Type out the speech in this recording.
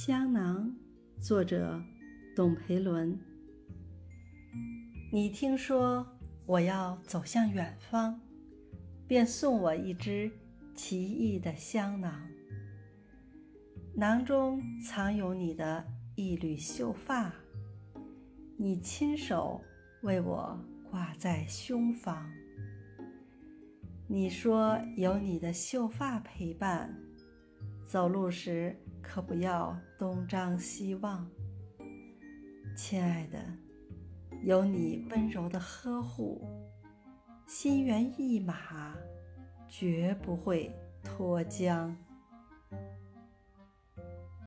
香囊，作者董培伦。你听说我要走向远方，便送我一只奇异的香囊，囊中藏有你的一缕秀发，你亲手为我挂在胸房。你说有你的秀发陪伴，走路时。可不要东张西望，亲爱的，有你温柔的呵护，心猿意马，绝不会脱缰。